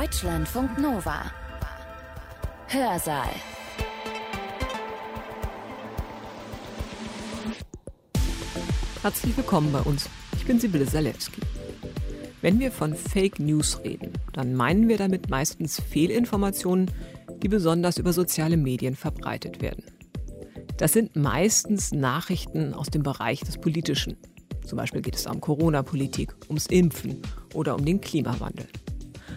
Deutschlandfunk Nova. Hörsaal. Herzlich willkommen bei uns. Ich bin Sibylle Salewski. Wenn wir von Fake News reden, dann meinen wir damit meistens Fehlinformationen, die besonders über soziale Medien verbreitet werden. Das sind meistens Nachrichten aus dem Bereich des Politischen. Zum Beispiel geht es um Corona-Politik, ums Impfen oder um den Klimawandel.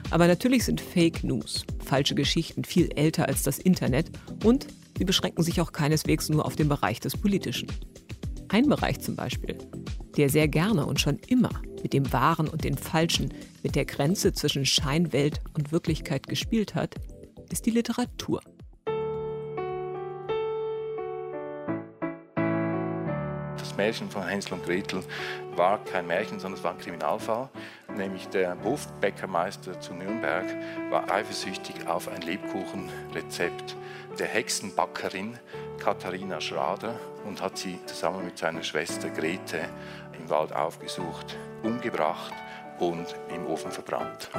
Aber natürlich sind Fake News, falsche Geschichten viel älter als das Internet und sie beschränken sich auch keineswegs nur auf den Bereich des Politischen. Ein Bereich zum Beispiel, der sehr gerne und schon immer mit dem Wahren und dem Falschen, mit der Grenze zwischen Scheinwelt und Wirklichkeit gespielt hat, ist die Literatur. Märchen von Hänsel und Gretel war kein Märchen, sondern es war ein Kriminalfall. Nämlich der Hofbäckermeister zu Nürnberg war eifersüchtig auf ein Lebkuchenrezept der Hexenbackerin Katharina Schrader und hat sie zusammen mit seiner Schwester Grete im Wald aufgesucht, umgebracht und im Ofen verbrannt.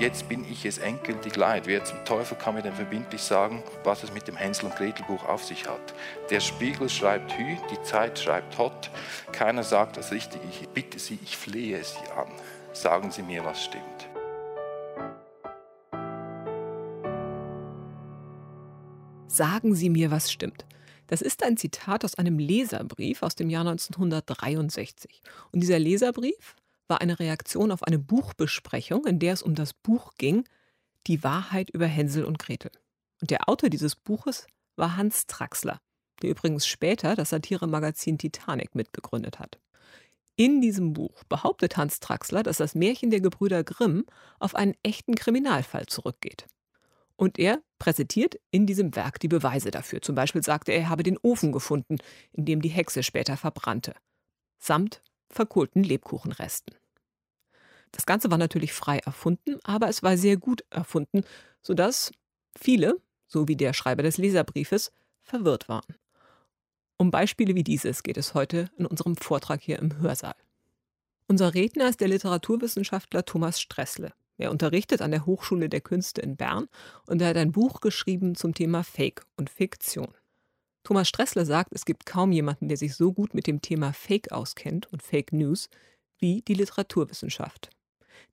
Jetzt bin ich es endgültig leid. Wer zum Teufel kann mir denn verbindlich sagen, was es mit dem Hänsel und Gretel Buch auf sich hat? Der Spiegel schreibt Hü, die Zeit schreibt Hot. Keiner sagt das Richtige. Ich bitte Sie, ich flehe Sie an. Sagen Sie mir, was stimmt. Sagen Sie mir, was stimmt. Das ist ein Zitat aus einem Leserbrief aus dem Jahr 1963. Und dieser Leserbrief war eine Reaktion auf eine Buchbesprechung, in der es um das Buch ging, Die Wahrheit über Hänsel und Gretel. Und der Autor dieses Buches war Hans Traxler, der übrigens später das Satiremagazin Titanic mitbegründet hat. In diesem Buch behauptet Hans Traxler, dass das Märchen der Gebrüder Grimm auf einen echten Kriminalfall zurückgeht. Und er präsentiert in diesem Werk die Beweise dafür. Zum Beispiel sagte er, er habe den Ofen gefunden, in dem die Hexe später verbrannte. Samt verkohlten Lebkuchenresten. Das Ganze war natürlich frei erfunden, aber es war sehr gut erfunden, sodass viele, so wie der Schreiber des Leserbriefes, verwirrt waren. Um Beispiele wie dieses geht es heute in unserem Vortrag hier im Hörsaal. Unser Redner ist der Literaturwissenschaftler Thomas Stressle. Er unterrichtet an der Hochschule der Künste in Bern und er hat ein Buch geschrieben zum Thema Fake und Fiktion. Thomas Stressle sagt, es gibt kaum jemanden, der sich so gut mit dem Thema Fake auskennt und Fake News wie die Literaturwissenschaft.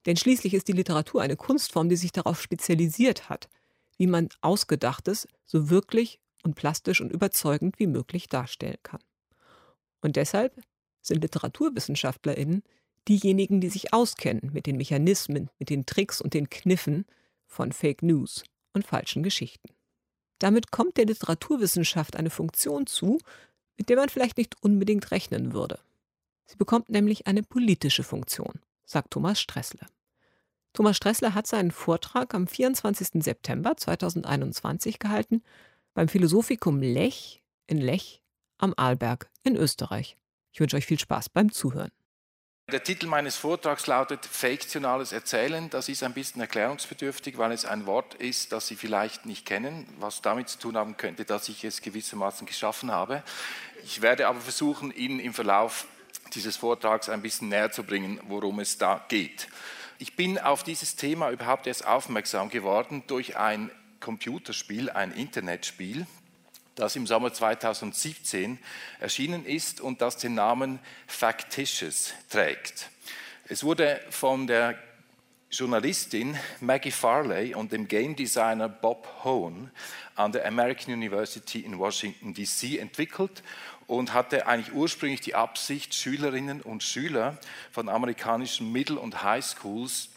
Denn schließlich ist die Literatur eine Kunstform, die sich darauf spezialisiert hat, wie man Ausgedachtes so wirklich und plastisch und überzeugend wie möglich darstellen kann. Und deshalb sind LiteraturwissenschaftlerInnen diejenigen, die sich auskennen mit den Mechanismen, mit den Tricks und den Kniffen von Fake News und falschen Geschichten. Damit kommt der Literaturwissenschaft eine Funktion zu, mit der man vielleicht nicht unbedingt rechnen würde. Sie bekommt nämlich eine politische Funktion sagt Thomas Stressle. Thomas Stressle hat seinen Vortrag am 24. September 2021 gehalten beim Philosophikum Lech in Lech am Arlberg in Österreich. Ich wünsche euch viel Spaß beim Zuhören. Der Titel meines Vortrags lautet Fiktionales Erzählen. Das ist ein bisschen erklärungsbedürftig, weil es ein Wort ist, das Sie vielleicht nicht kennen, was damit zu tun haben könnte, dass ich es gewissermaßen geschaffen habe. Ich werde aber versuchen, Ihnen im Verlauf dieses Vortrags ein bisschen näher zu bringen, worum es da geht. Ich bin auf dieses Thema überhaupt erst aufmerksam geworden durch ein Computerspiel, ein Internetspiel, das im Sommer 2017 erschienen ist und das den Namen Factitious trägt. Es wurde von der Journalistin Maggie Farley und dem Game Designer Bob Hone an der American University in Washington, DC entwickelt und hatte eigentlich ursprünglich die Absicht, Schülerinnen und Schüler von amerikanischen Middle- und Highschools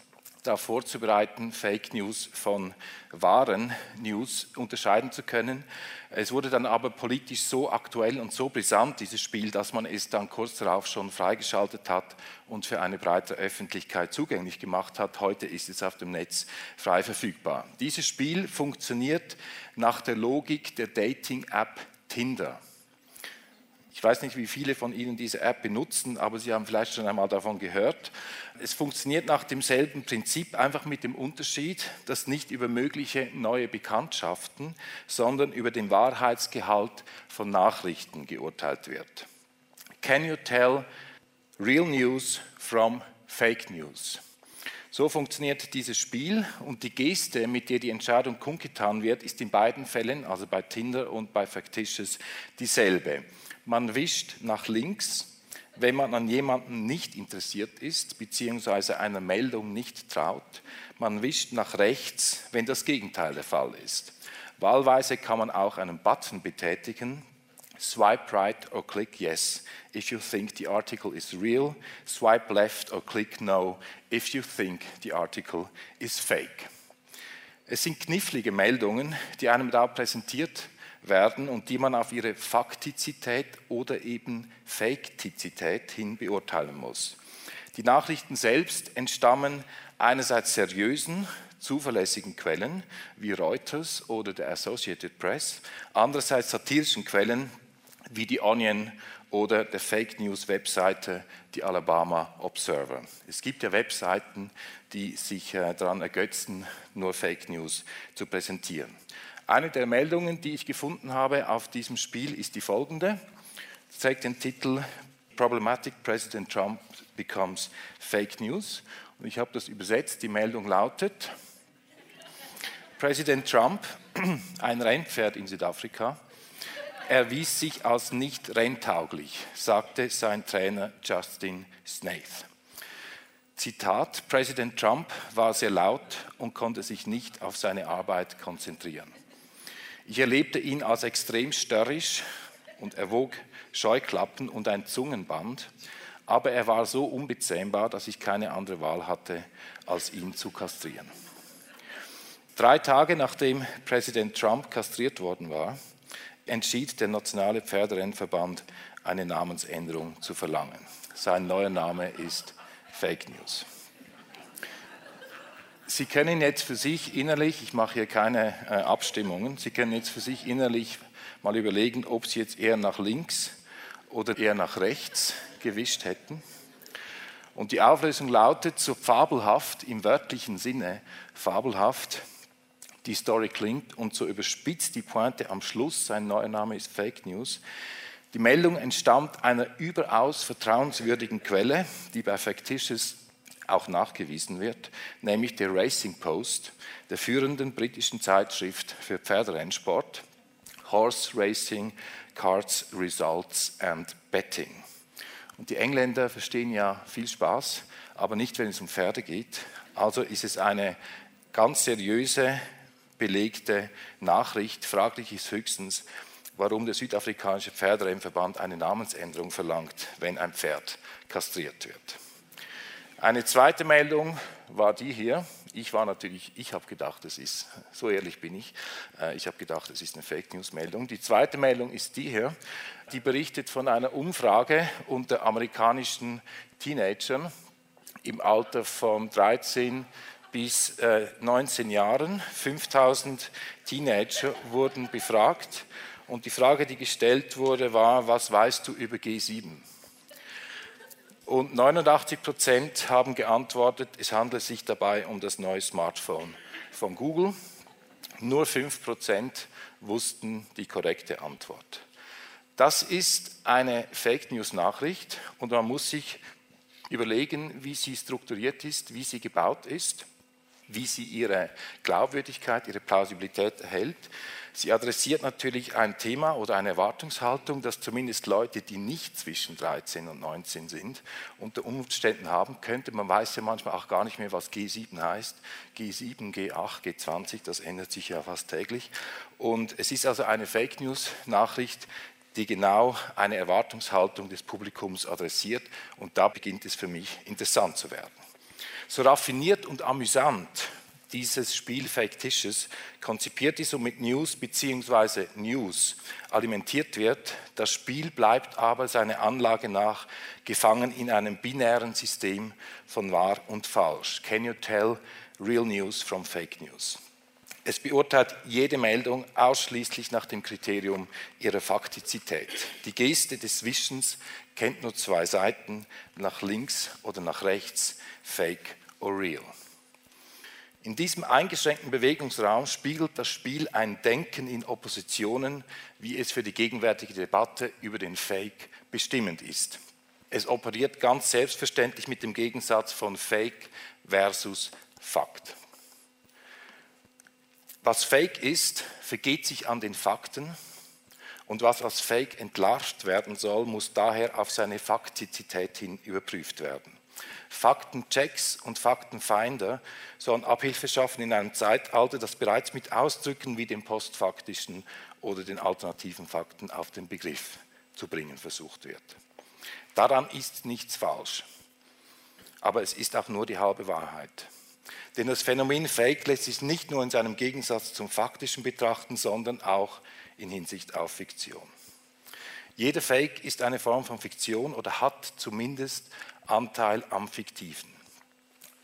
darauf vorzubereiten, Fake News von wahren News unterscheiden zu können. Es wurde dann aber politisch so aktuell und so brisant, dieses Spiel, dass man es dann kurz darauf schon freigeschaltet hat und für eine breite Öffentlichkeit zugänglich gemacht hat. Heute ist es auf dem Netz frei verfügbar. Dieses Spiel funktioniert nach der Logik der Dating-App Tinder. Ich weiß nicht, wie viele von Ihnen diese App benutzen, aber Sie haben vielleicht schon einmal davon gehört. Es funktioniert nach demselben Prinzip, einfach mit dem Unterschied, dass nicht über mögliche neue Bekanntschaften, sondern über den Wahrheitsgehalt von Nachrichten geurteilt wird. Can you tell Real News from Fake News. So funktioniert dieses Spiel und die Geste, mit der die Entscheidung kundgetan wird, ist in beiden Fällen, also bei Tinder und bei Factitious, dieselbe. Man wischt nach links, wenn man an jemanden nicht interessiert ist, beziehungsweise einer Meldung nicht traut. Man wischt nach rechts, wenn das Gegenteil der Fall ist. Wahlweise kann man auch einen Button betätigen, Swipe right or click yes if you think the article is real. Swipe left or click no if you think the article is fake. Es sind knifflige Meldungen, die einem da präsentiert werden und die man auf ihre Faktizität oder eben Faktizität hin beurteilen muss. Die Nachrichten selbst entstammen einerseits seriösen, zuverlässigen Quellen wie Reuters oder der Associated Press, andererseits satirischen Quellen wie die Onion oder der Fake News Webseite, die Alabama Observer. Es gibt ja Webseiten, die sich äh, daran ergötzen, nur Fake News zu präsentieren. Eine der Meldungen, die ich gefunden habe auf diesem Spiel, ist die folgende. Sie trägt den Titel Problematic President Trump becomes Fake News. Und ich habe das übersetzt. Die Meldung lautet, Präsident Trump, ein Rennpferd in Südafrika, erwies sich als nicht renntauglich, sagte sein Trainer Justin Snaith. Zitat, Präsident Trump war sehr laut und konnte sich nicht auf seine Arbeit konzentrieren. Ich erlebte ihn als extrem störrisch und erwog Scheuklappen und ein Zungenband, aber er war so unbezähmbar, dass ich keine andere Wahl hatte, als ihn zu kastrieren. Drei Tage nachdem Präsident Trump kastriert worden war, entschied der Nationale Pferderennverband, eine Namensänderung zu verlangen. Sein neuer Name ist Fake News. Sie können jetzt für sich innerlich, ich mache hier keine äh, Abstimmungen, Sie können jetzt für sich innerlich mal überlegen, ob Sie jetzt eher nach links oder eher nach rechts gewischt hätten. Und die Auflösung lautet so fabelhaft im wörtlichen Sinne, fabelhaft die Story klingt und so überspitzt die Pointe am Schluss, sein neuer Name ist Fake News. Die Meldung entstammt einer überaus vertrauenswürdigen Quelle, die bei Factitious auch nachgewiesen wird, nämlich der Racing Post, der führenden britischen Zeitschrift für Pferderennsport, Horse Racing, Cards, Results and Betting. Und die Engländer verstehen ja viel Spaß, aber nicht, wenn es um Pferde geht. Also ist es eine ganz seriöse belegte Nachricht. Fraglich ist höchstens, warum der südafrikanische Pferderennverband eine Namensänderung verlangt, wenn ein Pferd kastriert wird. Eine zweite Meldung war die hier. Ich war natürlich, ich habe gedacht, es ist, so ehrlich bin ich, äh, ich habe gedacht, es ist eine Fake News Meldung. Die zweite Meldung ist die hier, die berichtet von einer Umfrage unter amerikanischen Teenagern im Alter von 13 bis 19 äh, Jahren. 5000 Teenager wurden befragt und die Frage, die gestellt wurde, war, was weißt du über G7? Und 89 Prozent haben geantwortet, es handelt sich dabei um das neue Smartphone von Google. Nur 5 Prozent wussten die korrekte Antwort. Das ist eine Fake News-Nachricht und man muss sich überlegen, wie sie strukturiert ist, wie sie gebaut ist wie sie ihre Glaubwürdigkeit, ihre Plausibilität erhält. Sie adressiert natürlich ein Thema oder eine Erwartungshaltung, dass zumindest Leute, die nicht zwischen 13 und 19 sind, unter Umständen haben könnte. Man weiß ja manchmal auch gar nicht mehr, was G7 heißt. G7, G8, G20, das ändert sich ja fast täglich. Und es ist also eine Fake News-Nachricht, die genau eine Erwartungshaltung des Publikums adressiert. Und da beginnt es für mich interessant zu werden. So raffiniert und amüsant dieses Spiel Fake konzipiert ist und mit News bzw. News alimentiert wird. Das Spiel bleibt aber seiner Anlage nach gefangen in einem binären System von wahr und falsch. Can you tell real news from fake news? Es beurteilt jede Meldung ausschließlich nach dem Kriterium ihrer Faktizität. Die Geste des Wischens kennt nur zwei Seiten, nach links oder nach rechts, fake or real. In diesem eingeschränkten Bewegungsraum spiegelt das Spiel ein Denken in Oppositionen, wie es für die gegenwärtige Debatte über den Fake bestimmend ist. Es operiert ganz selbstverständlich mit dem Gegensatz von Fake versus Fakt. Was Fake ist, vergeht sich an den Fakten und was als Fake entlarvt werden soll, muss daher auf seine Faktizität hin überprüft werden. Faktenchecks und Faktenfinder sollen Abhilfe schaffen in einem Zeitalter, das bereits mit Ausdrücken wie dem postfaktischen oder den alternativen Fakten auf den Begriff zu bringen versucht wird. Daran ist nichts falsch, aber es ist auch nur die halbe Wahrheit. Denn das Phänomen Fake lässt sich nicht nur in seinem Gegensatz zum Faktischen betrachten, sondern auch in Hinsicht auf Fiktion. Jeder Fake ist eine Form von Fiktion oder hat zumindest Anteil am Fiktiven.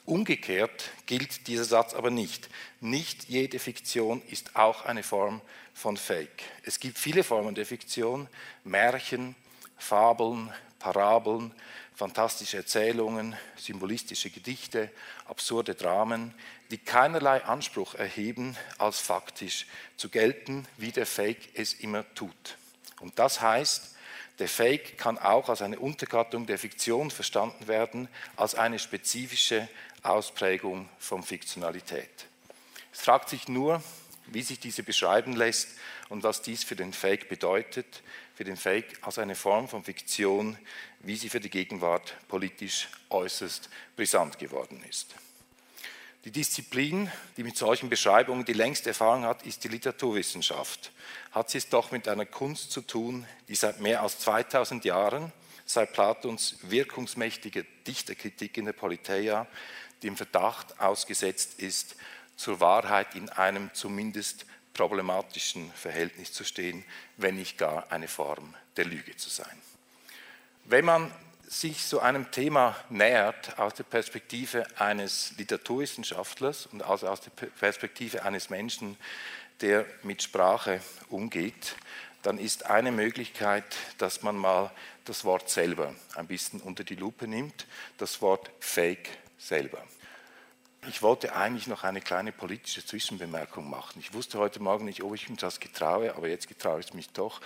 Umgekehrt gilt dieser Satz aber nicht. Nicht jede Fiktion ist auch eine Form von Fake. Es gibt viele Formen der Fiktion, Märchen, Fabeln, Parabeln, fantastische Erzählungen, symbolistische Gedichte, absurde Dramen, die keinerlei Anspruch erheben, als faktisch zu gelten, wie der Fake es immer tut. Und das heißt, der Fake kann auch als eine Untergattung der Fiktion verstanden werden, als eine spezifische Ausprägung von Fiktionalität. Es fragt sich nur, wie sich diese beschreiben lässt und was dies für den Fake bedeutet, für den Fake als eine Form von Fiktion, wie sie für die Gegenwart politisch äußerst brisant geworden ist. Die Disziplin, die mit solchen Beschreibungen die längste Erfahrung hat, ist die Literaturwissenschaft. Hat sie es doch mit einer Kunst zu tun, die seit mehr als 2000 Jahren, seit Platons wirkungsmächtige Dichterkritik in der Politeia, dem Verdacht ausgesetzt ist, zur Wahrheit in einem zumindest problematischen Verhältnis zu stehen, wenn nicht gar eine Form der Lüge zu sein. Wenn man sich so einem Thema nähert aus der Perspektive eines Literaturwissenschaftlers und also aus der Perspektive eines Menschen, der mit Sprache umgeht, dann ist eine Möglichkeit, dass man mal das Wort selber ein bisschen unter die Lupe nimmt, das Wort Fake selber. Ich wollte eigentlich noch eine kleine politische Zwischenbemerkung machen. Ich wusste heute Morgen nicht, ob ich mich das getraue, aber jetzt getraue ich mich doch.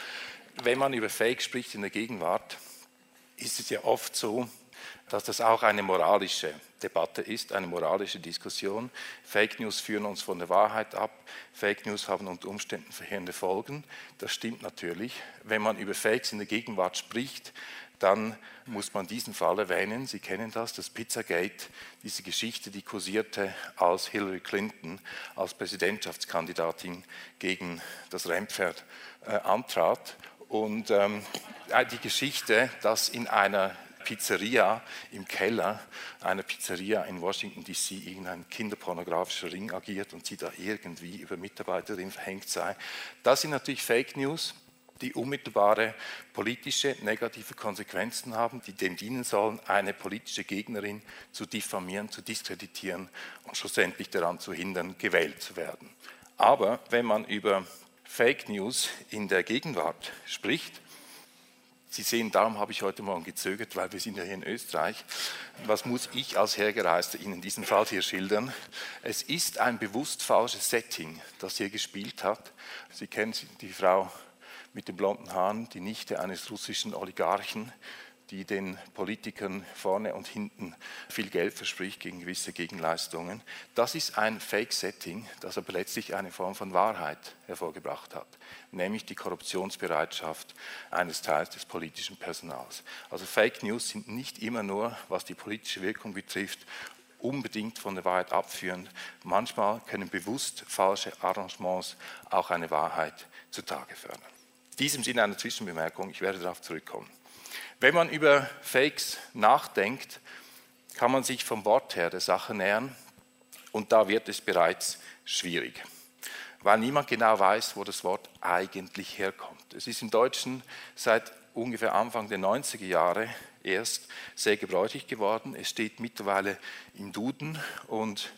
Wenn man über Fake spricht in der Gegenwart, ist es ja oft so, dass das auch eine moralische Debatte ist, eine moralische Diskussion. Fake News führen uns von der Wahrheit ab. Fake News haben unter Umständen verheerende Folgen. Das stimmt natürlich. Wenn man über Fakes in der Gegenwart spricht, dann muss man diesen Fall erwähnen. Sie kennen das, das Pizzagate, diese Geschichte, die kursierte, als Hillary Clinton als Präsidentschaftskandidatin gegen das Rennpferd äh, antrat und ähm, die Geschichte, dass in einer Pizzeria im Keller einer Pizzeria in Washington DC irgendein kinderpornografischer Ring agiert und sie da irgendwie über Mitarbeiterin verhängt sei. Das sind natürlich Fake News, die unmittelbare politische negative Konsequenzen haben, die dem dienen sollen, eine politische Gegnerin zu diffamieren, zu diskreditieren und schlussendlich daran zu hindern, gewählt zu werden. Aber wenn man über Fake News in der Gegenwart spricht. Sie sehen, darum habe ich heute Morgen gezögert, weil wir sind ja hier in Österreich. Was muss ich als Hergereister Ihnen in diesem Fall hier schildern? Es ist ein bewusst falsches Setting, das hier gespielt hat. Sie kennen die Frau mit den blonden Haaren, die Nichte eines russischen Oligarchen, die den Politikern vorne und hinten viel Geld verspricht gegen gewisse Gegenleistungen. Das ist ein Fake-Setting, das aber letztlich eine Form von Wahrheit hervorgebracht hat, nämlich die Korruptionsbereitschaft eines Teils des politischen Personals. Also Fake News sind nicht immer nur, was die politische Wirkung betrifft, unbedingt von der Wahrheit abführend. Manchmal können bewusst falsche Arrangements auch eine Wahrheit zutage fördern. In diesem Sinne eine Zwischenbemerkung, ich werde darauf zurückkommen. Wenn man über Fakes nachdenkt, kann man sich vom Wort her der Sache nähern und da wird es bereits schwierig, weil niemand genau weiß, wo das Wort eigentlich herkommt. Es ist im Deutschen seit ungefähr Anfang der 90er Jahre erst sehr gebräuchlich geworden. Es steht mittlerweile im Duden und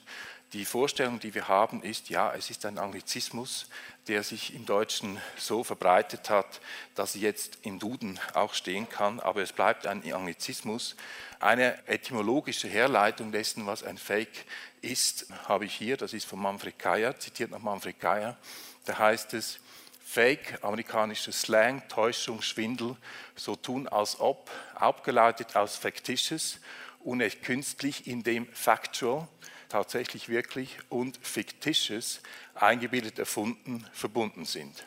die Vorstellung, die wir haben, ist, ja, es ist ein Anglizismus, der sich im Deutschen so verbreitet hat, dass er jetzt im Duden auch stehen kann, aber es bleibt ein Anglizismus. Eine etymologische Herleitung dessen, was ein Fake ist, habe ich hier, das ist von Manfred Kaya, zitiert nach Manfred Kaya, da heißt es, Fake, amerikanischer Slang, Täuschung, Schwindel, so tun als ob, abgeleitet aus Factitious, unecht künstlich, indem Factual, tatsächlich wirklich, und Fictitious, eingebildet erfunden, verbunden sind.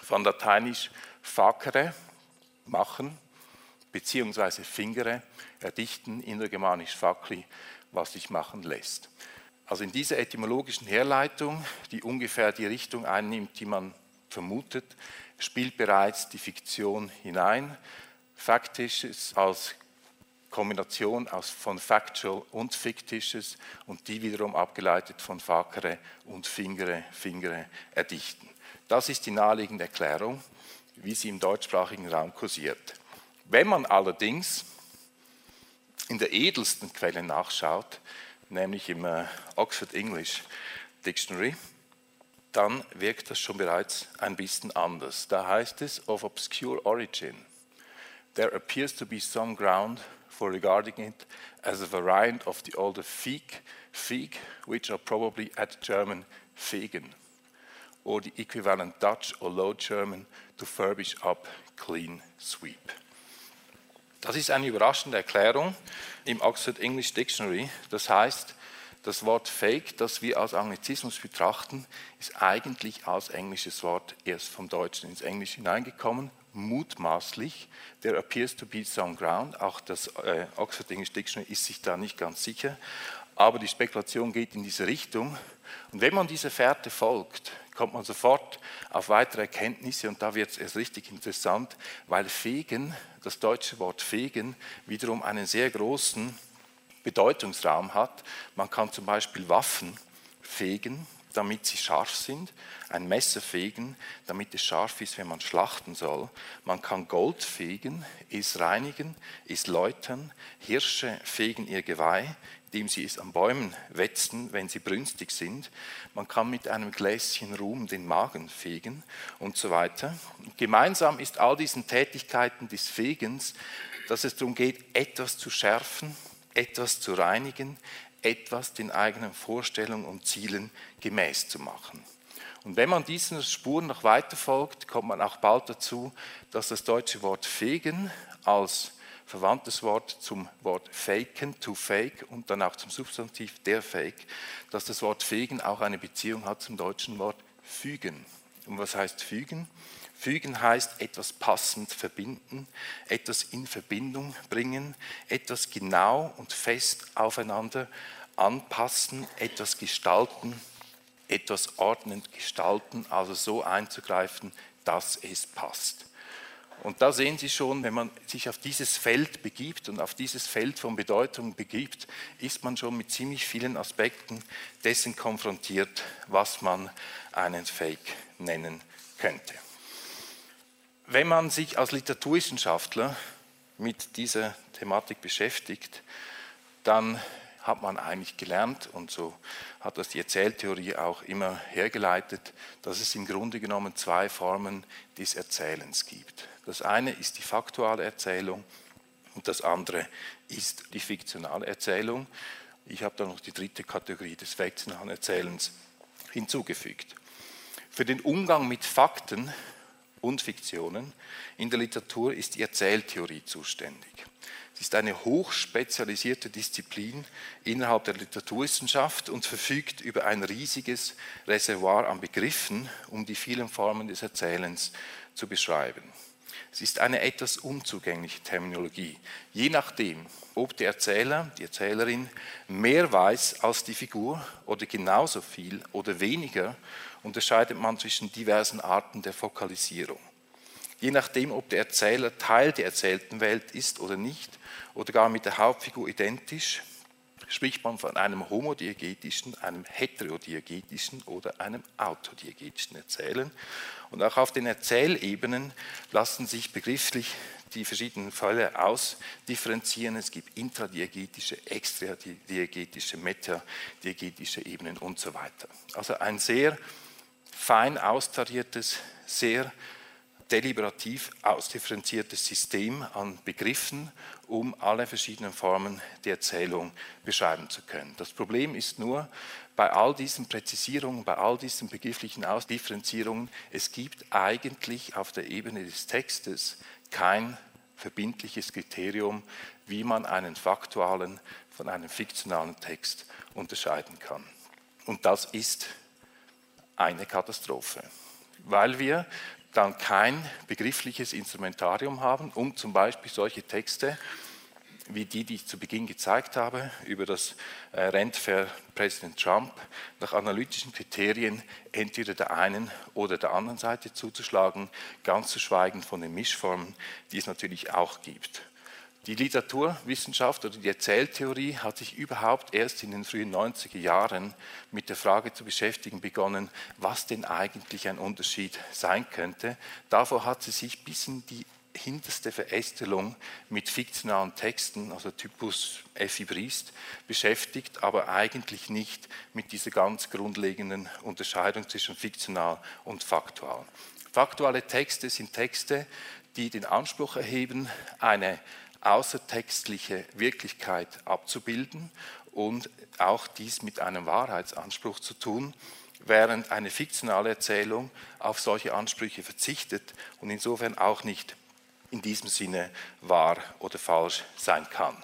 Von lateinisch facere, machen, beziehungsweise fingere, erdichten, innergermanisch facli, was sich machen lässt. Also in dieser etymologischen Herleitung, die ungefähr die Richtung einnimmt, die man vermutet, spielt bereits die Fiktion hinein. Faktisches als Kombination aus von Factual und Fiktisches und die wiederum abgeleitet von Fakere und Fingere, Fingere erdichten. Das ist die naheliegende Erklärung, wie sie im deutschsprachigen Raum kursiert. Wenn man allerdings in der edelsten Quelle nachschaut, nämlich im äh, Oxford English Dictionary, dann wirkt das schon bereits ein bisschen anders. Da heißt es, of obscure origin, there appears to be some ground for regarding it as a variant of the older Fieg, Fieg, which are probably at German Fegen, or the equivalent Dutch or Low German to furbish up, clean, sweep. Das ist eine überraschende Erklärung im Oxford English Dictionary. Das heißt, das Wort Fake, das wir als Anglizismus betrachten, ist eigentlich als englisches Wort erst vom Deutschen ins Englische hineingekommen, mutmaßlich. There appears to be some ground. Auch das äh, Oxford English Dictionary ist sich da nicht ganz sicher. Aber die Spekulation geht in diese Richtung. Und wenn man dieser Fährte folgt, kommt man sofort auf weitere Erkenntnisse und da wird es erst richtig interessant, weil Fegen, das deutsche Wort Fegen, wiederum einen sehr großen Bedeutungsraum hat. Man kann zum Beispiel Waffen fegen, damit sie scharf sind, ein Messer fegen, damit es scharf ist, wenn man schlachten soll. Man kann Gold fegen, es reinigen, es läutern, Hirsche fegen ihr Geweih, indem sie es an Bäumen wetzen, wenn sie brünstig sind. Man kann mit einem Gläschen Ruhm den Magen fegen und so weiter. Gemeinsam ist all diesen Tätigkeiten des Fegens, dass es darum geht, etwas zu schärfen, etwas zu reinigen, etwas den eigenen Vorstellungen und Zielen gemäß zu machen. Und wenn man diesen Spuren noch weiter folgt, kommt man auch bald dazu, dass das deutsche Wort fegen als verwandtes Wort zum Wort faken, to fake und dann auch zum Substantiv der Fake, dass das Wort fegen auch eine Beziehung hat zum deutschen Wort fügen. Und was heißt fügen? Fügen heißt etwas passend verbinden, etwas in Verbindung bringen, etwas genau und fest aufeinander anpassen, etwas gestalten, etwas ordnend gestalten, also so einzugreifen, dass es passt. Und da sehen Sie schon, wenn man sich auf dieses Feld begibt und auf dieses Feld von Bedeutung begibt, ist man schon mit ziemlich vielen Aspekten dessen konfrontiert, was man einen Fake nennen könnte. Wenn man sich als Literaturwissenschaftler mit dieser Thematik beschäftigt, dann hat man eigentlich gelernt, und so hat das die Erzähltheorie auch immer hergeleitet, dass es im Grunde genommen zwei Formen des Erzählens gibt. Das eine ist die faktuale Erzählung und das andere ist die fiktionale Erzählung. Ich habe da noch die dritte Kategorie des fiktionalen Erzählens hinzugefügt. Für den Umgang mit Fakten und Fiktionen in der Literatur ist die Erzähltheorie zuständig. Ist eine hochspezialisierte Disziplin innerhalb der Literaturwissenschaft und verfügt über ein riesiges Reservoir an Begriffen, um die vielen Formen des Erzählens zu beschreiben. Es ist eine etwas unzugängliche Terminologie. Je nachdem, ob der Erzähler, die Erzählerin mehr weiß als die Figur oder genauso viel oder weniger, unterscheidet man zwischen diversen Arten der Fokalisierung. Je nachdem, ob der Erzähler Teil der erzählten Welt ist oder nicht, oder gar mit der Hauptfigur identisch, spricht man von einem homodiegetischen, einem heterodiegetischen oder einem autodiegetischen Erzählen. Und auch auf den Erzählebenen lassen sich begrifflich die verschiedenen Fälle ausdifferenzieren. Es gibt intradiegetische, extradiegetische, metadiegetische Ebenen und so weiter. Also ein sehr fein austariertes, sehr deliberativ ausdifferenziertes System an Begriffen um alle verschiedenen Formen der Erzählung beschreiben zu können. Das Problem ist nur, bei all diesen Präzisierungen, bei all diesen begrifflichen Ausdifferenzierungen, es gibt eigentlich auf der Ebene des Textes kein verbindliches Kriterium, wie man einen faktualen von einem fiktionalen Text unterscheiden kann. Und das ist eine Katastrophe, weil wir dann kein begriffliches Instrumentarium haben, um zum Beispiel solche Texte wie die, die ich zu Beginn gezeigt habe, über das äh, Rent für Präsident Trump, nach analytischen Kriterien entweder der einen oder der anderen Seite zuzuschlagen, ganz zu schweigen von den Mischformen, die es natürlich auch gibt. Die Literaturwissenschaft oder die Erzähltheorie hat sich überhaupt erst in den frühen 90er Jahren mit der Frage zu beschäftigen begonnen, was denn eigentlich ein Unterschied sein könnte. Davor hat sie sich bis in die hinterste Verästelung mit fiktionalen Texten, also Typus Effi Briest, beschäftigt, aber eigentlich nicht mit dieser ganz grundlegenden Unterscheidung zwischen fiktional und faktual. Faktuale Texte sind Texte, die den Anspruch erheben, eine außertextliche Wirklichkeit abzubilden und auch dies mit einem Wahrheitsanspruch zu tun, während eine fiktionale Erzählung auf solche Ansprüche verzichtet und insofern auch nicht in diesem Sinne wahr oder falsch sein kann.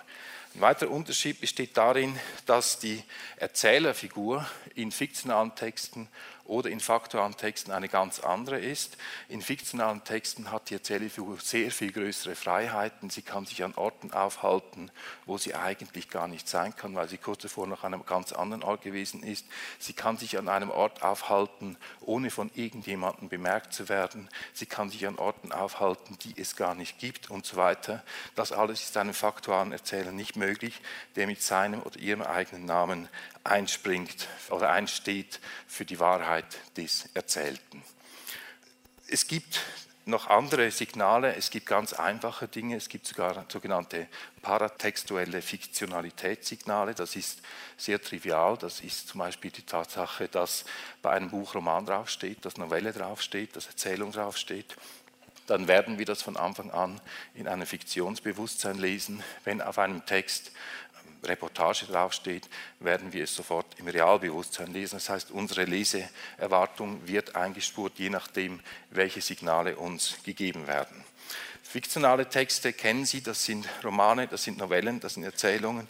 Ein weiterer Unterschied besteht darin, dass die Erzählerfigur in fiktionalen Texten oder in faktualen Texten eine ganz andere ist. In fiktionalen Texten hat die Erzählfigur sehr viel größere Freiheiten. Sie kann sich an Orten aufhalten, wo sie eigentlich gar nicht sein kann, weil sie kurz zuvor noch an einem ganz anderen Ort gewesen ist. Sie kann sich an einem Ort aufhalten, ohne von irgendjemandem bemerkt zu werden. Sie kann sich an Orten aufhalten, die es gar nicht gibt und so weiter. Das alles ist einem faktualen Erzähler nicht möglich, der mit seinem oder ihrem eigenen Namen einspringt oder einsteht für die Wahrheit des Erzählten. Es gibt noch andere Signale, es gibt ganz einfache Dinge, es gibt sogar sogenannte paratextuelle Fiktionalitätssignale, das ist sehr trivial, das ist zum Beispiel die Tatsache, dass bei einem Buch Roman draufsteht, dass Novelle draufsteht, dass Erzählung draufsteht, dann werden wir das von Anfang an in einem Fiktionsbewusstsein lesen. Wenn auf einem Text Reportage draufsteht, werden wir es sofort im Realbewusstsein lesen. Das heißt, unsere Leseerwartung wird eingespurt, je nachdem, welche Signale uns gegeben werden. Fiktionale Texte kennen Sie, das sind Romane, das sind Novellen, das sind Erzählungen.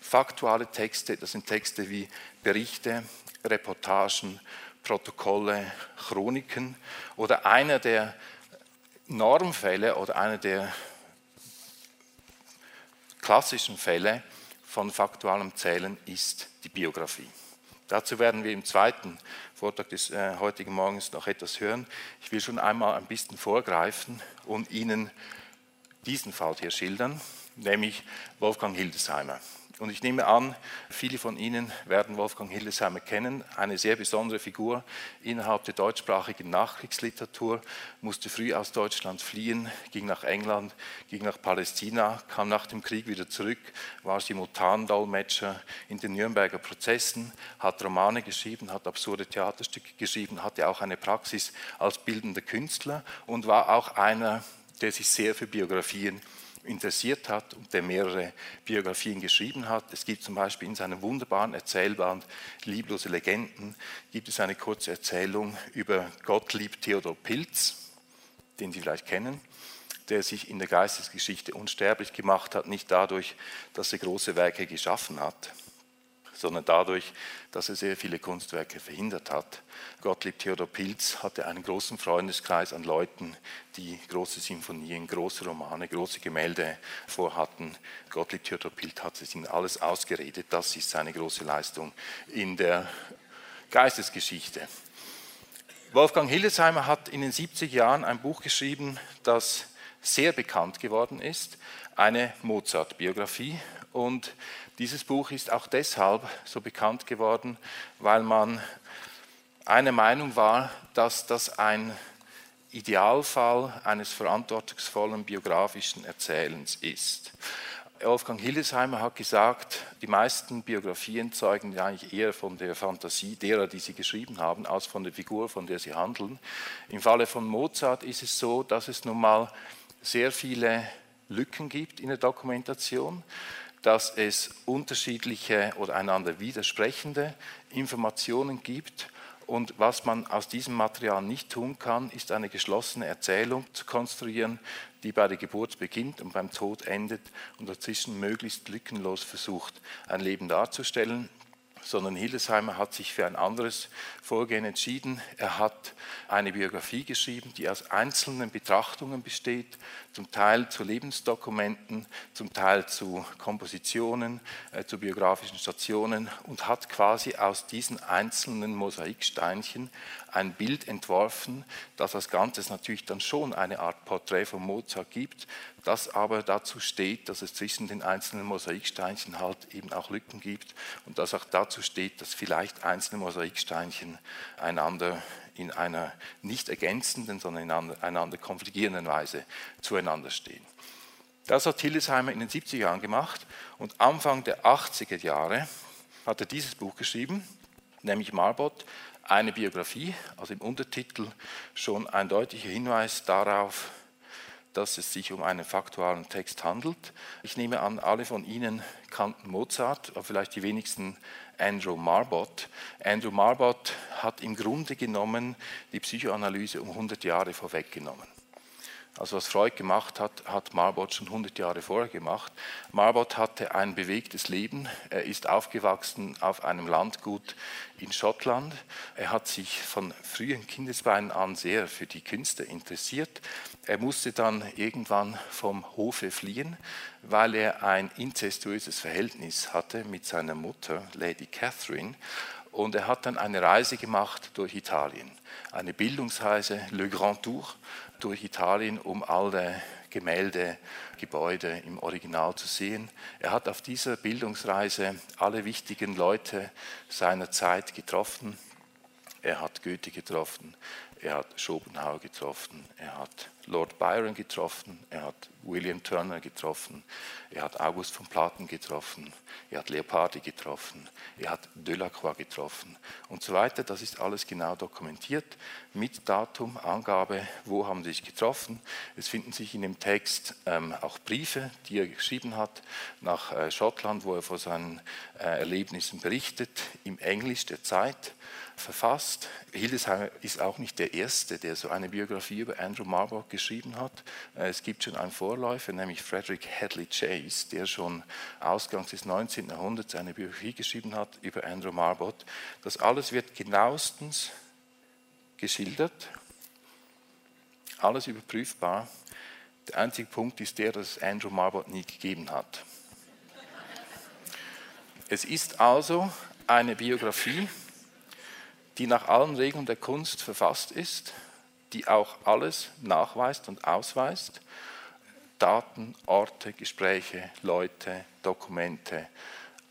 Faktuale Texte, das sind Texte wie Berichte, Reportagen, Protokolle, Chroniken oder einer der Normfälle oder einer der klassischen Fälle von faktualem Zählen ist die Biografie. Dazu werden wir im zweiten Vortrag des äh, heutigen Morgens noch etwas hören. Ich will schon einmal ein bisschen vorgreifen und Ihnen diesen Fall hier schildern, nämlich Wolfgang Hildesheimer. Und ich nehme an, viele von Ihnen werden Wolfgang Hildesheimer kennen, eine sehr besondere Figur innerhalb der deutschsprachigen Nachkriegsliteratur, musste früh aus Deutschland fliehen, ging nach England, ging nach Palästina, kam nach dem Krieg wieder zurück, war Simultandolmetscher in den Nürnberger Prozessen, hat Romane geschrieben, hat absurde Theaterstücke geschrieben, hatte auch eine Praxis als bildender Künstler und war auch einer, der sich sehr für Biografien interessiert hat und der mehrere Biografien geschrieben hat. Es gibt zum Beispiel in seinem wunderbaren Erzählband Lieblose Legenden gibt es eine kurze Erzählung über Gottlieb Theodor Pilz, den Sie vielleicht kennen, der sich in der Geistesgeschichte unsterblich gemacht hat, nicht dadurch, dass er große Werke geschaffen hat, sondern dadurch, dass er sehr viele Kunstwerke verhindert hat. Gottlieb Theodor Pilz hatte einen großen Freundeskreis an Leuten, die große Sinfonien, große Romane, große Gemälde vorhatten. Gottlieb Theodor Pilz hat es ihnen alles ausgeredet. Das ist seine große Leistung in der Geistesgeschichte. Wolfgang Hildesheimer hat in den 70er Jahren ein Buch geschrieben, das sehr bekannt geworden ist, eine Mozart-Biografie. Und dieses Buch ist auch deshalb so bekannt geworden, weil man eine Meinung war, dass das ein Idealfall eines verantwortungsvollen biografischen Erzählens ist. Wolfgang Hildesheimer hat gesagt, die meisten Biografien zeugen eigentlich eher von der Fantasie derer, die sie geschrieben haben, als von der Figur, von der sie handeln. Im Falle von Mozart ist es so, dass es nun mal sehr viele Lücken gibt in der Dokumentation, dass es unterschiedliche oder einander widersprechende Informationen gibt. Und was man aus diesem Material nicht tun kann, ist eine geschlossene Erzählung zu konstruieren, die bei der Geburt beginnt und beim Tod endet und dazwischen möglichst lückenlos versucht, ein Leben darzustellen sondern Hildesheimer hat sich für ein anderes Vorgehen entschieden. Er hat eine Biografie geschrieben, die aus einzelnen Betrachtungen besteht, zum Teil zu Lebensdokumenten, zum Teil zu Kompositionen, äh, zu biografischen Stationen und hat quasi aus diesen einzelnen Mosaiksteinchen ein Bild entworfen, das als Ganzes natürlich dann schon eine Art Porträt von Mozart gibt, das aber dazu steht, dass es zwischen den einzelnen Mosaiksteinchen halt eben auch Lücken gibt und das auch dazu steht, dass vielleicht einzelne Mosaiksteinchen einander in einer nicht ergänzenden, sondern in einander konfligierenden Weise zueinander stehen. Das hat Hildesheimer in den 70er Jahren gemacht und Anfang der 80er Jahre hat er dieses Buch geschrieben, nämlich Marbot, eine Biografie, also im Untertitel schon ein deutlicher Hinweis darauf, dass es sich um einen faktualen Text handelt. Ich nehme an, alle von Ihnen kannten Mozart, aber vielleicht die wenigsten Andrew Marbot. Andrew Marbot hat im Grunde genommen die Psychoanalyse um 100 Jahre vorweggenommen. Also was Freud gemacht hat, hat Marbot schon 100 Jahre vorher gemacht. Marbot hatte ein bewegtes Leben. Er ist aufgewachsen auf einem Landgut in Schottland. Er hat sich von frühen Kindesbeinen an sehr für die Künste interessiert. Er musste dann irgendwann vom Hofe fliehen, weil er ein inzestuöses Verhältnis hatte mit seiner Mutter, Lady Catherine. Und er hat dann eine Reise gemacht durch Italien, eine Bildungsreise, Le Grand Tour, durch Italien, um alle Gemälde, Gebäude im Original zu sehen. Er hat auf dieser Bildungsreise alle wichtigen Leute seiner Zeit getroffen. Er hat Goethe getroffen, er hat Schopenhauer getroffen, er hat Lord Byron getroffen, er hat William Turner getroffen, er hat August von Platen getroffen, er hat Leopardi getroffen, er hat Delacroix getroffen und so weiter. Das ist alles genau dokumentiert mit Datum, Angabe, wo haben sie sich getroffen. Es finden sich in dem Text ähm, auch Briefe, die er geschrieben hat nach äh, Schottland, wo er von seinen äh, Erlebnissen berichtet, im Englisch der Zeit verfasst. Hildesheimer ist auch nicht der Erste, der so eine Biografie über Andrew Marlborough geschrieben hat. Äh, es gibt schon einen Vorläufer, nämlich Frederick Hadley Chase, der schon ausgangs des 19. Jahrhunderts eine Biografie geschrieben hat über Andrew Marlborough. Das alles wird genauestens geschildert, alles überprüfbar. Der einzige Punkt ist der, dass es Andrew Marlborough nie gegeben hat. Es ist also eine Biografie, die nach allen Regeln der Kunst verfasst ist, die auch alles nachweist und ausweist. Daten, Orte, Gespräche, Leute, Dokumente,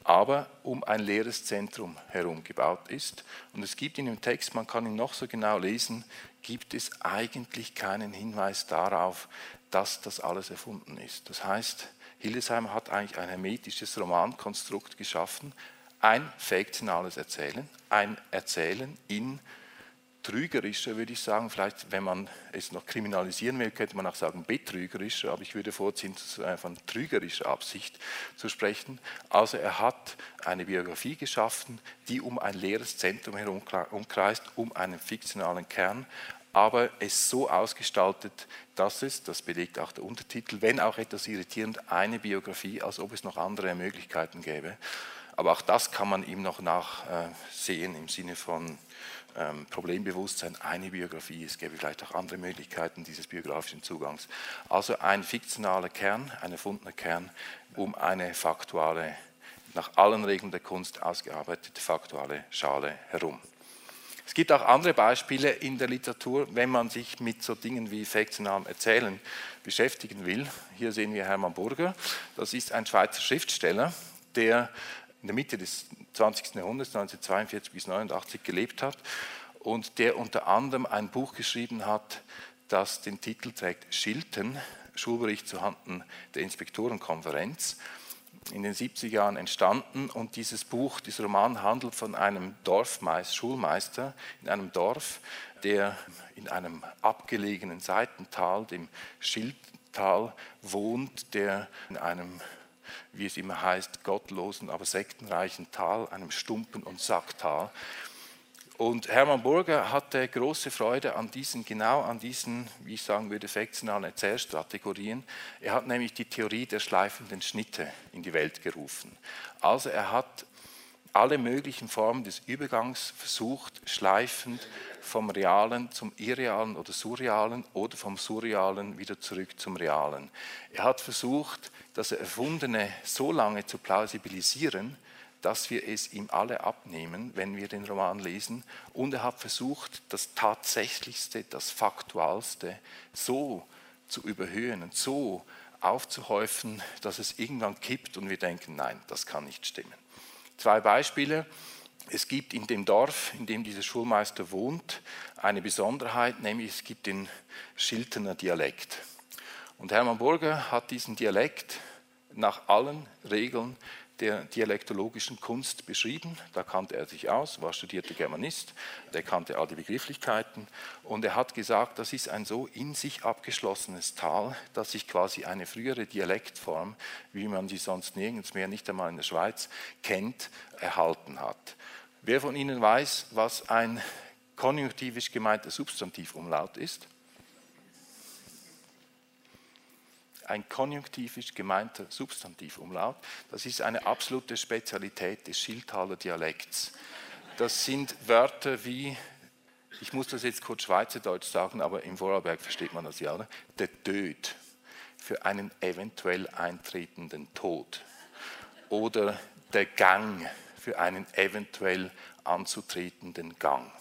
aber um ein leeres Zentrum herum gebaut ist. Und es gibt in dem Text, man kann ihn noch so genau lesen, gibt es eigentlich keinen Hinweis darauf, dass das alles erfunden ist. Das heißt, Hildesheimer hat eigentlich ein hermetisches Romankonstrukt geschaffen, ein fiktionales Erzählen, ein Erzählen in trügerischer, würde ich sagen. Vielleicht, wenn man es noch kriminalisieren will, könnte man auch sagen betrügerischer, aber ich würde vorziehen, von trügerischer Absicht zu sprechen. Also er hat eine Biografie geschaffen, die um ein leeres Zentrum herum umkreist, um einen fiktionalen Kern, aber es so ausgestaltet, dass es, das belegt auch der Untertitel, wenn auch etwas irritierend, eine Biografie, als ob es noch andere Möglichkeiten gäbe. Aber auch das kann man ihm noch nachsehen im Sinne von ähm, Problembewusstsein, eine Biografie. Es gäbe vielleicht auch andere Möglichkeiten dieses biografischen Zugangs. Also ein fiktionaler Kern, ein erfundener Kern, um eine faktuale, nach allen Regeln der Kunst ausgearbeitete faktuale Schale herum. Es gibt auch andere Beispiele in der Literatur, wenn man sich mit so Dingen wie fiktionalem Erzählen beschäftigen will. Hier sehen wir Hermann Burger. Das ist ein Schweizer Schriftsteller, der in der Mitte des 20. Jahrhunderts, 1942 bis 1989 gelebt hat und der unter anderem ein Buch geschrieben hat, das den Titel trägt Schilten, Schulbericht zuhanden der Inspektorenkonferenz, in den 70er Jahren entstanden und dieses Buch, dieser Roman handelt von einem Dorfmeister, Schulmeister in einem Dorf, der in einem abgelegenen Seitental, dem Schild, Tal wohnt, der in einem, wie es immer heißt, gottlosen, aber sektenreichen Tal, einem Stumpen- und Sacktal. Und Hermann Burger hatte große Freude an diesen, genau an diesen, wie ich sagen würde, fiktionalen Erzählstrategorien. Er hat nämlich die Theorie der schleifenden Schnitte in die Welt gerufen. Also er hat alle möglichen Formen des Übergangs versucht, schleifend vom Realen zum Irrealen oder Surrealen oder vom Surrealen wieder zurück zum Realen. Er hat versucht, das Erfundene so lange zu plausibilisieren, dass wir es ihm alle abnehmen, wenn wir den Roman lesen. Und er hat versucht, das Tatsächlichste, das Faktualste so zu überhöhen und so aufzuhäufen, dass es irgendwann kippt und wir denken, nein, das kann nicht stimmen. Zwei Beispiele. Es gibt in dem Dorf, in dem dieser Schulmeister wohnt, eine Besonderheit, nämlich es gibt den Schiltener Dialekt. Und Hermann Burger hat diesen Dialekt nach allen Regeln der dialektologischen Kunst beschrieben. Da kannte er sich aus, war studierter Germanist, der kannte all die Begrifflichkeiten und er hat gesagt, das ist ein so in sich abgeschlossenes Tal, dass sich quasi eine frühere Dialektform, wie man sie sonst nirgends mehr, nicht einmal in der Schweiz, kennt, erhalten hat. Wer von Ihnen weiß, was ein konjunktivisch gemeinter Substantivumlaut ist? Ein konjunktivisch gemeinter Substantivumlaut. Das ist eine absolute Spezialität des Schiltaler Dialekts. Das sind Wörter wie, ich muss das jetzt kurz Schweizerdeutsch sagen, aber im Vorarlberg versteht man das ja, oder? der Död für einen eventuell eintretenden Tod oder der Gang für einen eventuell anzutretenden Gang.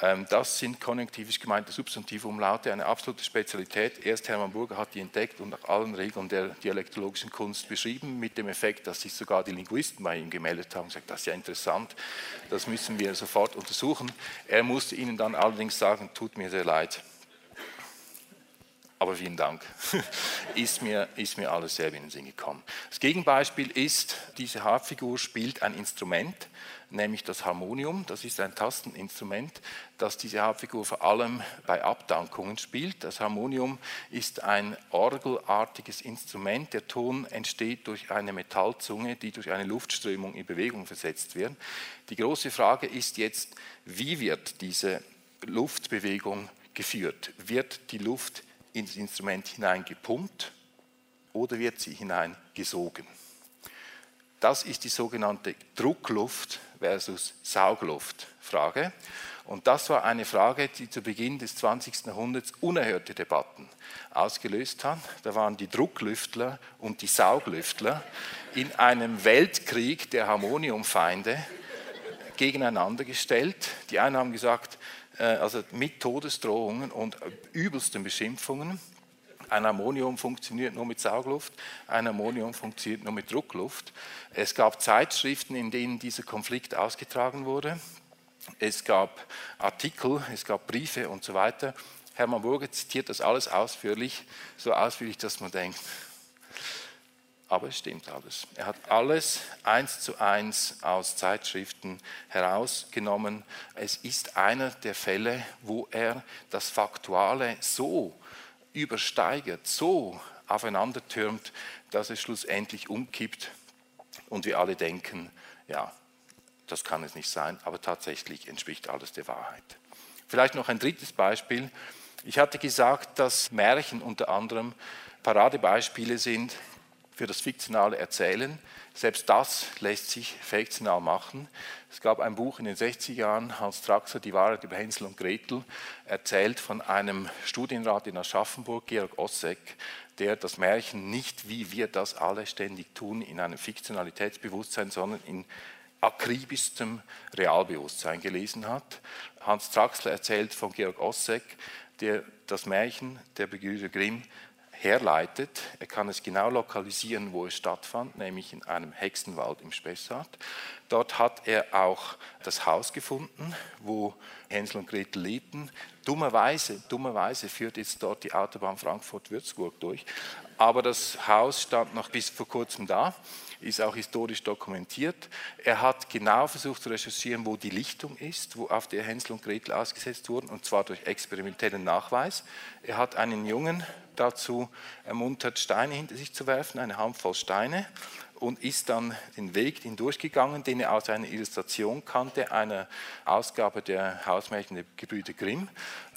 Ähm, das sind konjunktivisch gemeinte Substantivumlaute, eine absolute Spezialität. Erst Hermann Burger hat die entdeckt und nach allen Regeln der dialektologischen Kunst beschrieben, mit dem Effekt, dass sich sogar die Linguisten bei ihm gemeldet haben und gesagt, das ist ja interessant, das müssen wir sofort untersuchen. Er musste ihnen dann allerdings sagen, tut mir sehr leid, aber vielen Dank. ist, mir, ist mir alles sehr in den Sinn gekommen. Das Gegenbeispiel ist, diese Harpfigur spielt ein Instrument, nämlich das Harmonium. Das ist ein Tasteninstrument, das diese Harpfigur vor allem bei Abdankungen spielt. Das Harmonium ist ein orgelartiges Instrument. Der Ton entsteht durch eine Metallzunge, die durch eine Luftströmung in Bewegung versetzt wird. Die große Frage ist jetzt, wie wird diese Luftbewegung geführt? Wird die Luft ins Instrument hineingepumpt oder wird sie hineingesogen. Das ist die sogenannte Druckluft versus Saugluft-Frage. Und das war eine Frage, die zu Beginn des 20. Jahrhunderts unerhörte Debatten ausgelöst hat. Da waren die Drucklüftler und die Sauglüftler in einem Weltkrieg der Harmoniumfeinde gegeneinander gestellt. Die einen haben gesagt, äh, also mit Todesdrohungen und übelsten Beschimpfungen. Ein Ammonium funktioniert nur mit Saugluft, ein Ammonium funktioniert nur mit Druckluft. Es gab Zeitschriften, in denen dieser Konflikt ausgetragen wurde. Es gab Artikel, es gab Briefe und so weiter. Hermann Burger zitiert das alles ausführlich, so ausführlich, dass man denkt, aber es stimmt alles. Er hat alles eins zu eins aus Zeitschriften herausgenommen. Es ist einer der Fälle, wo er das Faktuale so übersteigert, so aufeinandertürmt, dass es schlussendlich umkippt und wir alle denken, ja, das kann es nicht sein, aber tatsächlich entspricht alles der Wahrheit. Vielleicht noch ein drittes Beispiel. Ich hatte gesagt, dass Märchen unter anderem Paradebeispiele sind für das fiktionale Erzählen. Selbst das lässt sich fiktional machen. Es gab ein Buch in den 60er Jahren, Hans Traxler, Die Wahrheit über Hänsel und Gretel, erzählt von einem Studienrat in Aschaffenburg, Georg Ossek, der das Märchen nicht, wie wir das alle ständig tun, in einem Fiktionalitätsbewusstsein, sondern in akribischstem Realbewusstsein gelesen hat. Hans Traxler erzählt von Georg Ossek, der das Märchen der Brüder Grimm herleitet. Er kann es genau lokalisieren, wo es stattfand, nämlich in einem Hexenwald im Spessart. Dort hat er auch das Haus gefunden, wo Hänsel und Gretel lebten. Dummerweise, dummerweise führt jetzt dort die Autobahn Frankfurt-Würzburg durch. aber das Haus stand noch bis vor kurzem da ist auch historisch dokumentiert. Er hat genau versucht zu recherchieren, wo die Lichtung ist, wo auf der Hänsel und Gretel ausgesetzt wurden, und zwar durch experimentellen Nachweis. Er hat einen Jungen dazu ermuntert, Steine hinter sich zu werfen, eine Handvoll Steine und ist dann den Weg hindurchgegangen, den er aus einer Illustration kannte, einer Ausgabe der Hausmärchen der Gebrüder Grimm.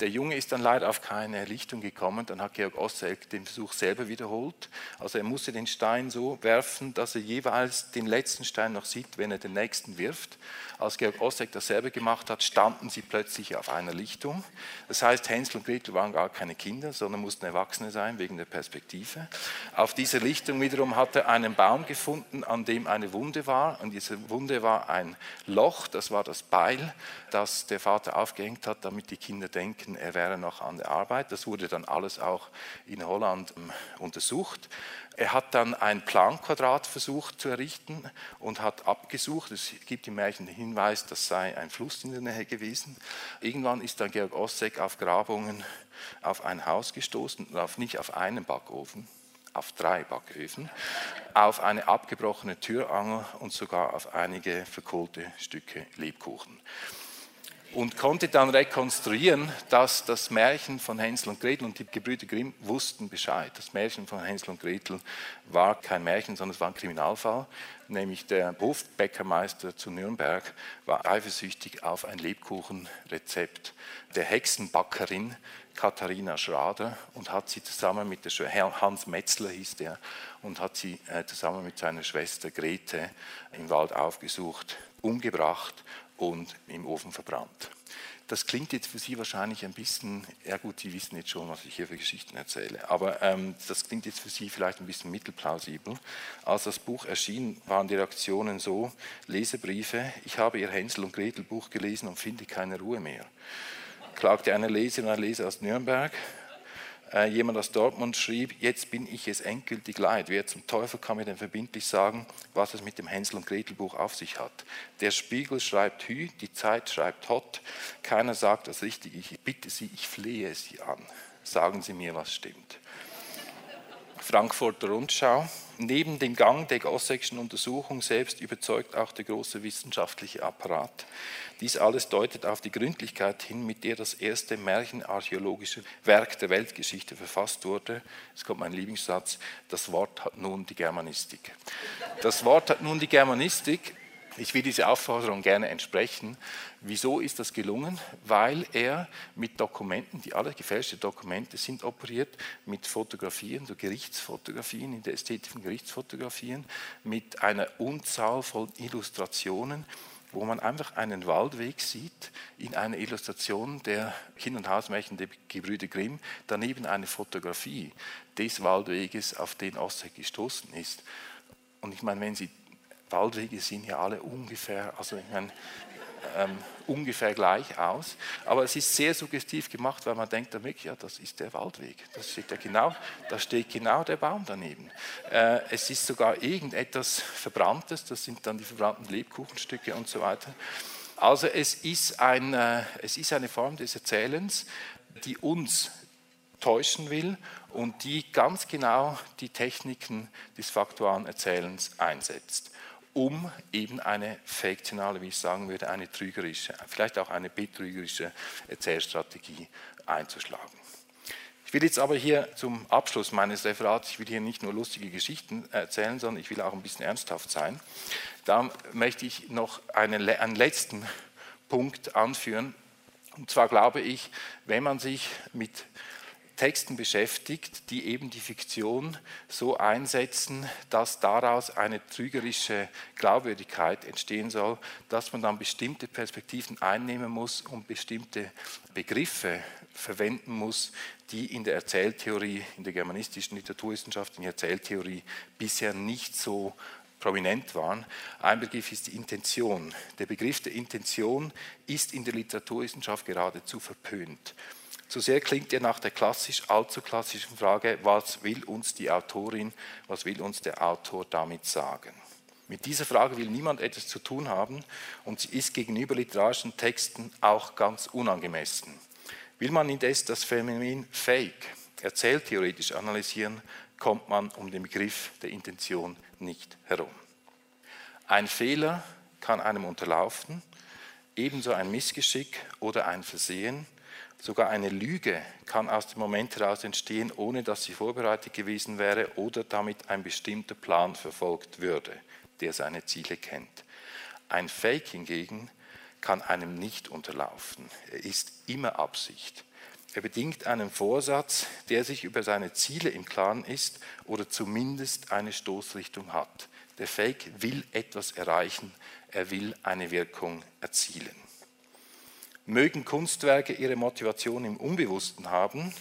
Der Junge ist dann leider auf keine Lichtung gekommen, dann hat Georg Osselk den Versuch selber wiederholt. Also er musste den Stein so werfen, dass er jeweils den letzten Stein noch sieht, wenn er den nächsten wirft. Als Georg Osselk das selber gemacht hat, standen sie plötzlich auf einer Lichtung. Das heißt, Hänsel und Gretel waren gar keine Kinder, sondern mussten Erwachsene sein wegen der Perspektive. Auf dieser Lichtung wiederum hat er einen Baum gefunden, gefunden, an dem eine Wunde war. Und diese Wunde war ein Loch, das war das Beil, das der Vater aufgehängt hat, damit die Kinder denken, er wäre noch an der Arbeit. Das wurde dann alles auch in Holland ähm, untersucht. Er hat dann ein Planquadrat versucht zu errichten und hat abgesucht. Es gibt im Märchen den Hinweis, das sei ein Fluss in der Nähe gewesen. Irgendwann ist dann Georg Ossek auf Grabungen auf ein Haus gestoßen, auf, nicht auf einen Backofen, auf drei Backöfen, auf eine abgebrochene Türangel und sogar auf einige verkohlte Stücke Lebkuchen. Und konnte dann rekonstruieren, dass das Märchen von Hänsel und Gretel und die Gebrüder Grimm wussten Bescheid. Das Märchen von Hänsel und Gretel war kein Märchen, sondern es war ein Kriminalfall. Nämlich der Hofbäckermeister zu Nürnberg war eifersüchtig auf ein Lebkuchenrezept der Hexenbackerin Katharina Schrader und hat sie zusammen mit der Hans Metzler hieß der und hat sie äh, zusammen mit seiner Schwester Grete im Wald aufgesucht, umgebracht und im Ofen verbrannt. Das klingt jetzt für Sie wahrscheinlich ein bisschen, ja gut, Sie wissen jetzt schon, was ich hier für Geschichten erzähle, aber ähm, das klingt jetzt für Sie vielleicht ein bisschen mittelplausibel. Als das Buch erschien, waren die Reaktionen so, Lesebriefe, ich habe Ihr Hänsel und Gretel Buch gelesen und finde keine Ruhe mehr klagte eine Leserin und ein Leser aus Nürnberg. Äh, jemand aus Dortmund schrieb, jetzt bin ich es endgültig leid. Wer zum Teufel kann mir denn verbindlich sagen, was es mit dem Hänsel und Gretel Buch auf sich hat? Der Spiegel schreibt Hü, die Zeit schreibt Hot. Keiner sagt das Richtige. Ich bitte Sie, ich flehe Sie an. Sagen Sie mir, was stimmt. Frankfurter Rundschau. Neben dem Gang der Gossekschen Untersuchung selbst überzeugt auch der große wissenschaftliche Apparat. Dies alles deutet auf die Gründlichkeit hin, mit der das erste märchenarchäologische Werk der Weltgeschichte verfasst wurde. Es kommt mein Lieblingssatz, das Wort hat nun die Germanistik. Das Wort hat nun die Germanistik ich will diese Aufforderung gerne entsprechen. Wieso ist das gelungen? Weil er mit Dokumenten, die alle gefälschte Dokumente sind, operiert, mit Fotografien, so Gerichtsfotografien, in der Ästhetik von Gerichtsfotografien, mit einer Unzahl von Illustrationen, wo man einfach einen Waldweg sieht in einer Illustration der Kind- und Hausmärchen der Gebrüder Grimm, daneben eine Fotografie des Waldweges, auf den Osset gestoßen ist. Und ich meine, wenn Sie Waldwege sehen ja alle ungefähr, also ich meine, ähm, ungefähr gleich aus. Aber es ist sehr suggestiv gemacht, weil man denkt wirklich, ja, das ist der Waldweg. Das steht ja genau, da steht genau der Baum daneben. Äh, es ist sogar irgendetwas Verbranntes, das sind dann die verbrannten Lebkuchenstücke und so weiter. Also es ist, ein, äh, es ist eine Form des Erzählens, die uns täuschen will und die ganz genau die Techniken des faktualen Erzählens einsetzt um eben eine fiktionale, wie ich sagen würde, eine trügerische, vielleicht auch eine betrügerische Erzählstrategie einzuschlagen. Ich will jetzt aber hier zum Abschluss meines Referats, ich will hier nicht nur lustige Geschichten erzählen, sondern ich will auch ein bisschen ernsthaft sein. Da möchte ich noch einen, einen letzten Punkt anführen. Und zwar glaube ich, wenn man sich mit Texten beschäftigt, die eben die Fiktion so einsetzen, dass daraus eine trügerische Glaubwürdigkeit entstehen soll, dass man dann bestimmte Perspektiven einnehmen muss und bestimmte Begriffe verwenden muss, die in der Erzähltheorie, in der germanistischen Literaturwissenschaft, in der Erzähltheorie bisher nicht so prominent waren. Ein Begriff ist die Intention. Der Begriff der Intention ist in der Literaturwissenschaft geradezu verpönt. Zu sehr klingt er nach der klassisch, allzu klassischen Frage, was will uns die Autorin, was will uns der Autor damit sagen? Mit dieser Frage will niemand etwas zu tun haben und sie ist gegenüber literarischen Texten auch ganz unangemessen. Will man indes das Phänomen Fake erzähltheoretisch analysieren, kommt man um den Begriff der Intention nicht herum. Ein Fehler kann einem unterlaufen, ebenso ein Missgeschick oder ein Versehen. Sogar eine Lüge kann aus dem Moment heraus entstehen, ohne dass sie vorbereitet gewesen wäre oder damit ein bestimmter Plan verfolgt würde, der seine Ziele kennt. Ein Fake hingegen kann einem nicht unterlaufen. Er ist immer Absicht. Er bedingt einen Vorsatz, der sich über seine Ziele im Klaren ist oder zumindest eine Stoßrichtung hat. Der Fake will etwas erreichen, er will eine Wirkung erzielen. Mögen Kunstwerke ihre Motivation im Unbewussten haben,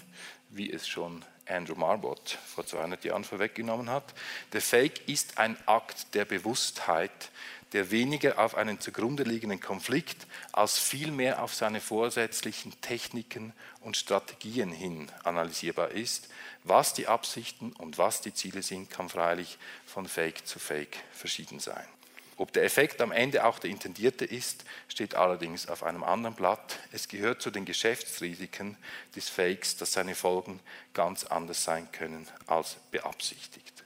wie es schon Andrew Marbot vor 200 Jahren vorweggenommen hat. Der Fake ist ein Akt der Bewusstheit, der weniger auf einen zugrunde liegenden Konflikt als vielmehr auf seine vorsätzlichen Techniken und Strategien hin analysierbar ist. Was die Absichten und was die Ziele sind, kann freilich von Fake zu Fake verschieden sein. Ob der Effekt am Ende auch der intendierte ist, steht allerdings auf einem anderen Blatt. Es gehört zu den Geschäftsrisiken des Fakes, dass seine Folgen ganz anders sein können als beabsichtigt.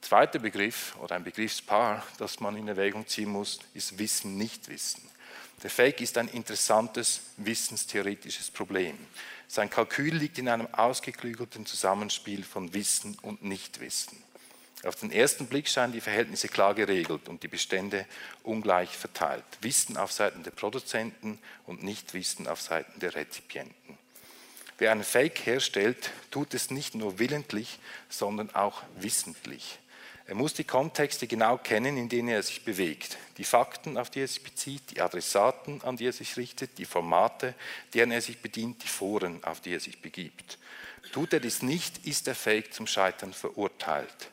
Zweiter Begriff oder ein Begriffspaar, das man in Erwägung ziehen muss, ist Wissen, Nichtwissen. Der Fake ist ein interessantes wissenstheoretisches Problem. Sein Kalkül liegt in einem ausgeklügelten Zusammenspiel von Wissen und Nichtwissen. Auf den ersten Blick scheinen die Verhältnisse klar geregelt und die Bestände ungleich verteilt. Wissen auf Seiten der Produzenten und Nichtwissen auf Seiten der Rezipienten. Wer einen Fake herstellt, tut es nicht nur willentlich, sondern auch wissentlich. Er muss die Kontexte genau kennen, in denen er sich bewegt, die Fakten, auf die er sich bezieht, die Adressaten, an die er sich richtet, die Formate, deren er sich bedient, die Foren, auf die er sich begibt. Tut er dies nicht, ist der Fake zum Scheitern verurteilt.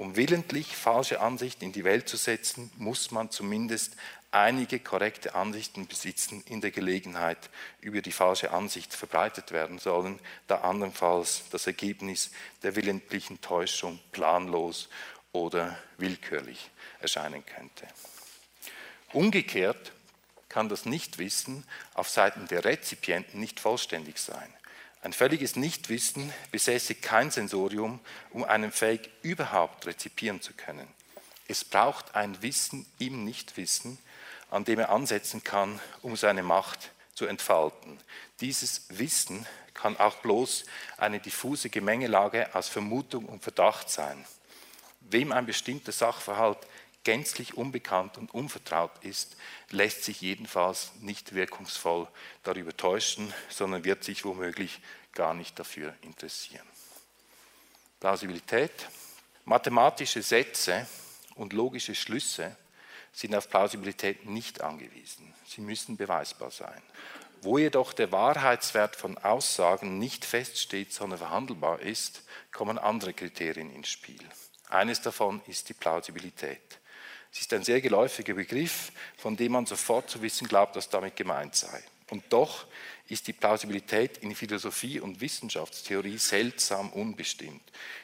Um willentlich falsche Ansichten in die Welt zu setzen, muss man zumindest einige korrekte Ansichten besitzen in der Gelegenheit, über die falsche Ansicht verbreitet werden sollen, da andernfalls das Ergebnis der willentlichen Täuschung planlos oder willkürlich erscheinen könnte. Umgekehrt kann das Nichtwissen auf Seiten der Rezipienten nicht vollständig sein. Ein völliges Nichtwissen besäße kein Sensorium, um einen Fake überhaupt rezipieren zu können. Es braucht ein Wissen im Nichtwissen, an dem er ansetzen kann, um seine Macht zu entfalten. Dieses Wissen kann auch bloß eine diffuse Gemengelage aus Vermutung und Verdacht sein. Wem ein bestimmter Sachverhalt gänzlich unbekannt und unvertraut ist, lässt sich jedenfalls nicht wirkungsvoll darüber täuschen, sondern wird sich womöglich gar nicht dafür interessieren. Plausibilität. Mathematische Sätze und logische Schlüsse sind auf Plausibilität nicht angewiesen. Sie müssen beweisbar sein. Wo jedoch der Wahrheitswert von Aussagen nicht feststeht, sondern verhandelbar ist, kommen andere Kriterien ins Spiel. Eines davon ist die Plausibilität. Es ist ein sehr geläufiger Begriff, von dem man sofort zu wissen glaubt, was damit gemeint sei. Und doch ist die Plausibilität in Philosophie und Wissenschaftstheorie seltsam unbestimmt.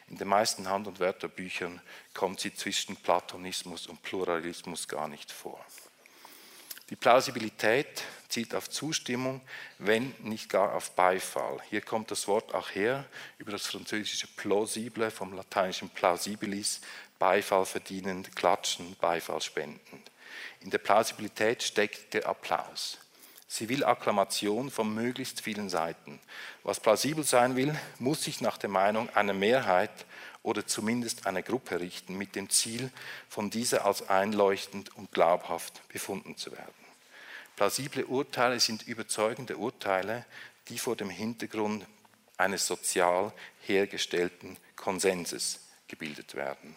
In den meisten Hand- und Wörterbüchern kommt sie zwischen Platonismus und Pluralismus gar nicht vor. Die Plausibilität zielt auf Zustimmung, wenn nicht gar auf Beifall. Hier kommt das Wort auch her über das französische plausible vom lateinischen plausibilis, Beifall verdienend, klatschen, Beifall spendend. In der Plausibilität steckt der Applaus. Sie will Akklamation von möglichst vielen Seiten. Was plausibel sein will, muss sich nach der Meinung einer Mehrheit oder zumindest einer Gruppe richten, mit dem Ziel, von dieser als einleuchtend und glaubhaft befunden zu werden. Plausible Urteile sind überzeugende Urteile, die vor dem Hintergrund eines sozial hergestellten Konsenses gebildet werden.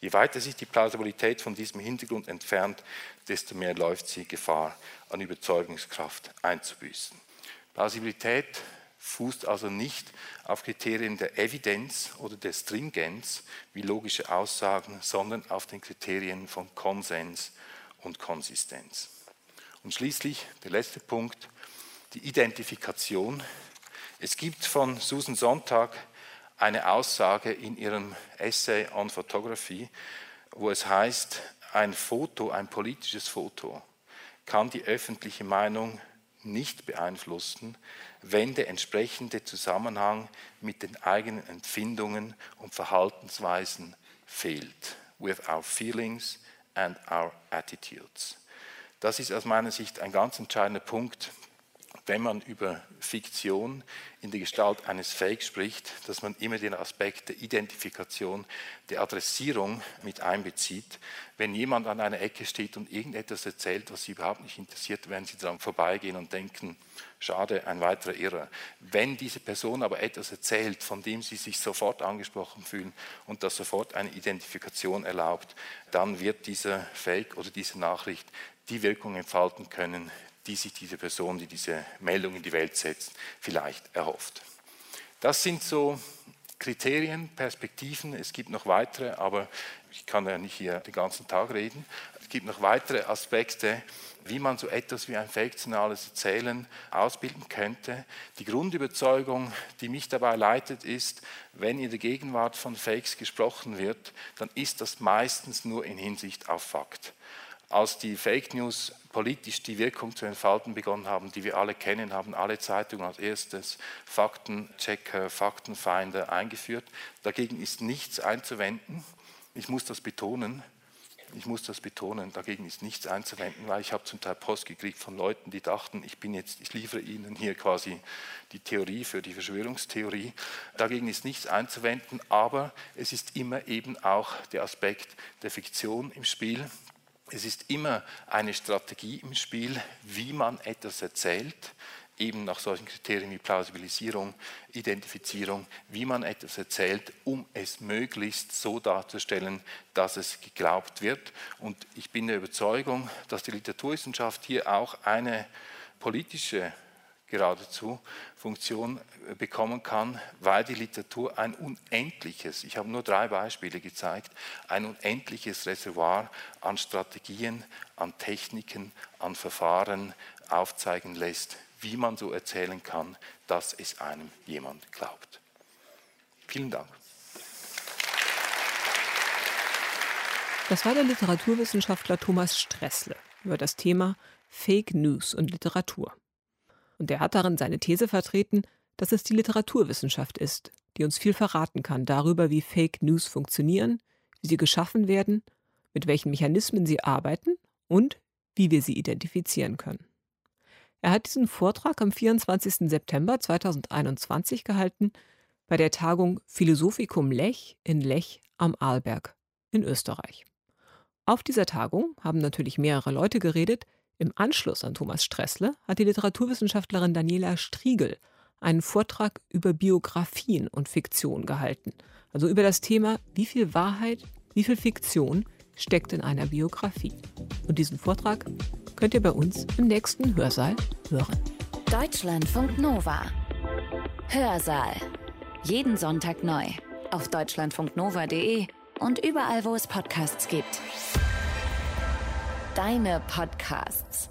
Je weiter sich die Plausibilität von diesem Hintergrund entfernt, desto mehr läuft sie Gefahr, an Überzeugungskraft einzubüßen. Plausibilität fußt also nicht auf Kriterien der Evidenz oder der Stringenz wie logische Aussagen, sondern auf den Kriterien von Konsens und Konsistenz. Und schließlich der letzte Punkt, die Identifikation. Es gibt von Susan Sonntag eine Aussage in ihrem Essay on Photography, wo es heißt, ein Foto, ein politisches Foto, kann die öffentliche Meinung nicht beeinflussen, wenn der entsprechende Zusammenhang mit den eigenen Empfindungen und Verhaltensweisen fehlt. With our feelings and our attitudes. Das ist aus meiner Sicht ein ganz entscheidender Punkt, wenn man über Fiktion in der Gestalt eines Fake spricht, dass man immer den Aspekt der Identifikation, der Adressierung mit einbezieht. Wenn jemand an einer Ecke steht und irgendetwas erzählt, was Sie überhaupt nicht interessiert, werden Sie daran vorbeigehen und denken, schade, ein weiterer Irrer. Wenn diese Person aber etwas erzählt, von dem Sie sich sofort angesprochen fühlen und das sofort eine Identifikation erlaubt, dann wird dieser Fake oder diese Nachricht die Wirkung entfalten können, die sich diese Person, die diese Meldung in die Welt setzt, vielleicht erhofft. Das sind so Kriterien, Perspektiven. Es gibt noch weitere, aber ich kann ja nicht hier den ganzen Tag reden. Es gibt noch weitere Aspekte, wie man so etwas wie ein fiktionales Erzählen ausbilden könnte. Die Grundüberzeugung, die mich dabei leitet, ist, wenn in der Gegenwart von Fakes gesprochen wird, dann ist das meistens nur in Hinsicht auf Fakt als die Fake News politisch die Wirkung zu entfalten begonnen haben, die wir alle kennen, haben alle Zeitungen als erstes Faktenchecker, Faktenfeinde eingeführt. Dagegen ist nichts einzuwenden. Ich muss das betonen. Ich muss das betonen, dagegen ist nichts einzuwenden, weil ich habe zum Teil Post gekriegt von Leuten, die dachten, ich bin jetzt, ich liefere ihnen hier quasi die Theorie für die Verschwörungstheorie. Dagegen ist nichts einzuwenden, aber es ist immer eben auch der Aspekt der Fiktion im Spiel. Es ist immer eine Strategie im Spiel, wie man etwas erzählt, eben nach solchen Kriterien wie Plausibilisierung, Identifizierung, wie man etwas erzählt, um es möglichst so darzustellen, dass es geglaubt wird. Und ich bin der Überzeugung, dass die Literaturwissenschaft hier auch eine politische geradezu Funktion äh, bekommen kann, weil die Literatur ein unendliches, ich habe nur drei Beispiele gezeigt, ein unendliches Reservoir an Strategien, an Techniken, an Verfahren aufzeigen lässt, wie man so erzählen kann, dass es einem jemand glaubt. Vielen Dank. Das war der Literaturwissenschaftler Thomas Stressle über das Thema Fake News und Literatur. Und er hat darin seine These vertreten, dass es die Literaturwissenschaft ist, die uns viel verraten kann darüber, wie Fake News funktionieren, wie sie geschaffen werden, mit welchen Mechanismen sie arbeiten und wie wir sie identifizieren können. Er hat diesen Vortrag am 24. September 2021 gehalten bei der Tagung Philosophikum Lech in Lech am Arlberg in Österreich. Auf dieser Tagung haben natürlich mehrere Leute geredet, im Anschluss an Thomas Stressle hat die Literaturwissenschaftlerin Daniela Striegel einen Vortrag über Biografien und Fiktion gehalten. Also über das Thema, wie viel Wahrheit, wie viel Fiktion steckt in einer Biografie. Und diesen Vortrag könnt ihr bei uns im nächsten Hörsaal hören. Deutschlandfunk Nova. Hörsaal. Jeden Sonntag neu. Auf deutschlandfunknova.de und überall, wo es Podcasts gibt deine Podcasts.